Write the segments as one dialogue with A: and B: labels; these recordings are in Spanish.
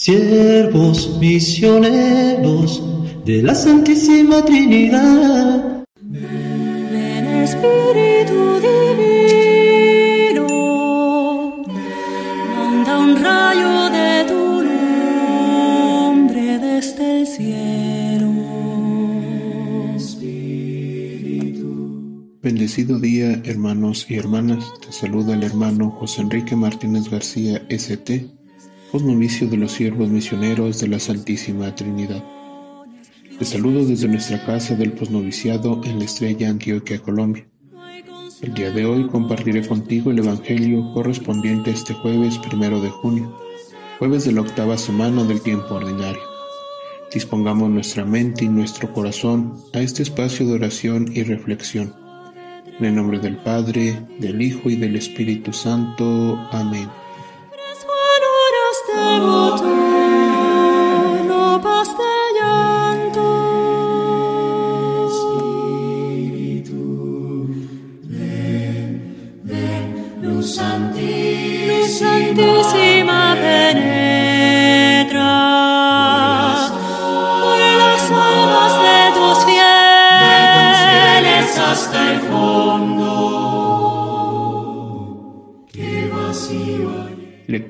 A: siervos misioneros de la Santísima Trinidad.
B: Ven Espíritu Divino, manda un rayo de tu nombre desde el cielo.
C: Bendecido día, hermanos y hermanas. Te saluda el hermano José Enrique Martínez García, ST novicio de los siervos misioneros de la Santísima Trinidad. Te saludo desde nuestra casa del posnoviciado en la Estrella Antioquia, Colombia. El día de hoy compartiré contigo el Evangelio correspondiente a este jueves primero de junio, jueves de la octava semana del tiempo ordinario. Dispongamos nuestra mente y nuestro corazón a este espacio de oración y reflexión. En el nombre del Padre, del Hijo y del Espíritu Santo. Amén.
B: Santísima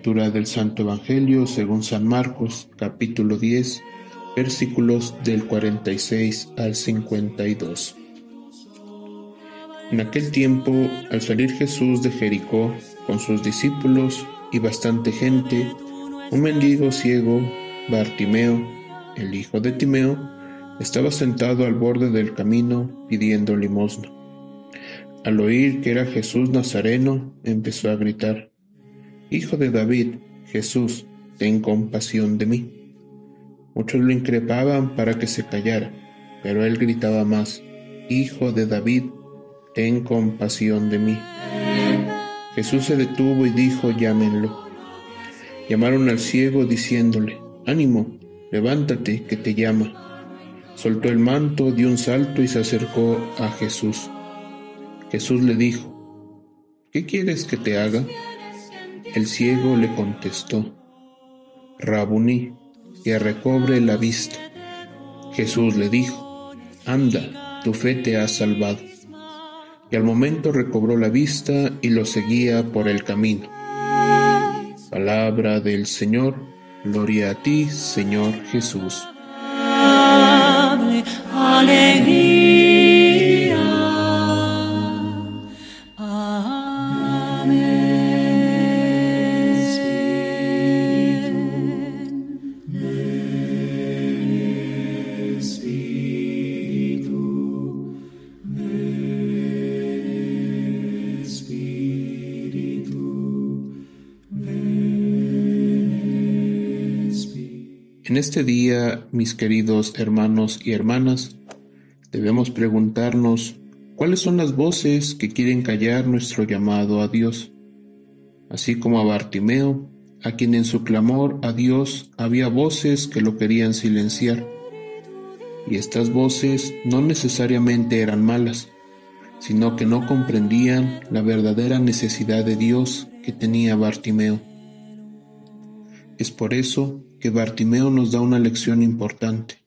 C: Lectura del Santo Evangelio según San Marcos, capítulo 10, versículos del 46 al 52. En aquel tiempo, al salir Jesús de Jericó con sus discípulos y bastante gente, un mendigo ciego, Bartimeo, el hijo de Timeo, estaba sentado al borde del camino pidiendo limosna. Al oír que era Jesús Nazareno, empezó a gritar, Hijo de David, Jesús, ten compasión de mí. Muchos lo increpaban para que se callara, pero él gritaba más, Hijo de David, ten compasión de mí. Jesús se detuvo y dijo, llámenlo. Llamaron al ciego diciéndole, ánimo, levántate, que te llama. Soltó el manto, dio un salto y se acercó a Jesús. Jesús le dijo, ¿qué quieres que te haga? El ciego le contestó, Rabuní, que recobre la vista. Jesús le dijo, anda, tu fe te ha salvado y al momento recobró la vista y lo seguía por el camino. Palabra del Señor, gloria a ti, Señor Jesús. En este día, mis queridos hermanos y hermanas, debemos preguntarnos cuáles son las voces que quieren callar nuestro llamado a Dios, así como a Bartimeo, a quien en su clamor a Dios había voces que lo querían silenciar. Y estas voces no necesariamente eran malas, sino que no comprendían la verdadera necesidad de Dios que tenía Bartimeo. Es por eso que Bartimeo nos da una lección importante.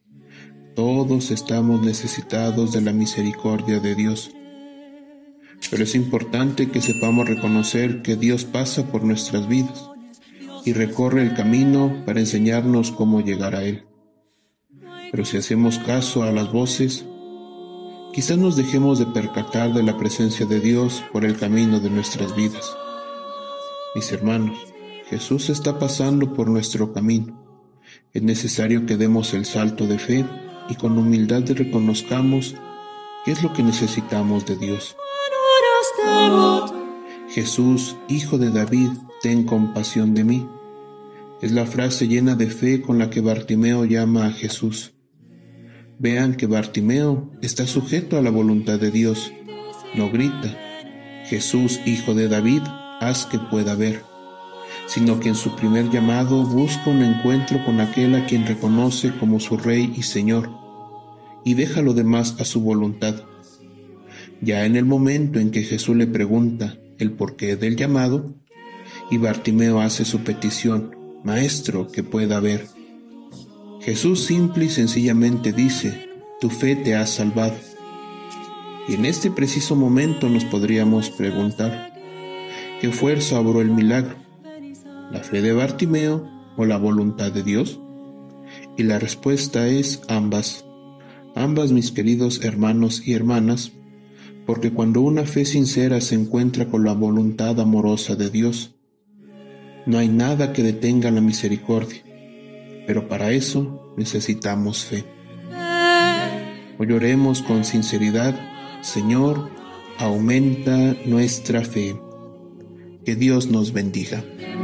C: Todos estamos necesitados de la misericordia de Dios. Pero es importante que sepamos reconocer que Dios pasa por nuestras vidas y recorre el camino para enseñarnos cómo llegar a Él. Pero si hacemos caso a las voces, quizás nos dejemos de percatar de la presencia de Dios por el camino de nuestras vidas. Mis hermanos, Jesús está pasando por nuestro camino. Es necesario que demos el salto de fe y con humildad reconozcamos qué es lo que necesitamos de Dios. Jesús, Hijo de David, ten compasión de mí. Es la frase llena de fe con la que Bartimeo llama a Jesús. Vean que Bartimeo está sujeto a la voluntad de Dios. No grita, Jesús, Hijo de David, haz que pueda ver sino que en su primer llamado busca un encuentro con aquel a quien reconoce como su Rey y Señor, y deja lo demás a su voluntad. Ya en el momento en que Jesús le pregunta el porqué del llamado, y Bartimeo hace su petición, maestro que pueda haber. Jesús simple y sencillamente dice, tu fe te ha salvado. Y en este preciso momento nos podríamos preguntar, ¿qué fuerza obró el milagro? ¿La fe de Bartimeo o la voluntad de Dios? Y la respuesta es ambas. Ambas, mis queridos hermanos y hermanas, porque cuando una fe sincera se encuentra con la voluntad amorosa de Dios, no hay nada que detenga la misericordia, pero para eso necesitamos fe. Hoy oremos con sinceridad, Señor, aumenta nuestra fe. Que Dios nos bendiga.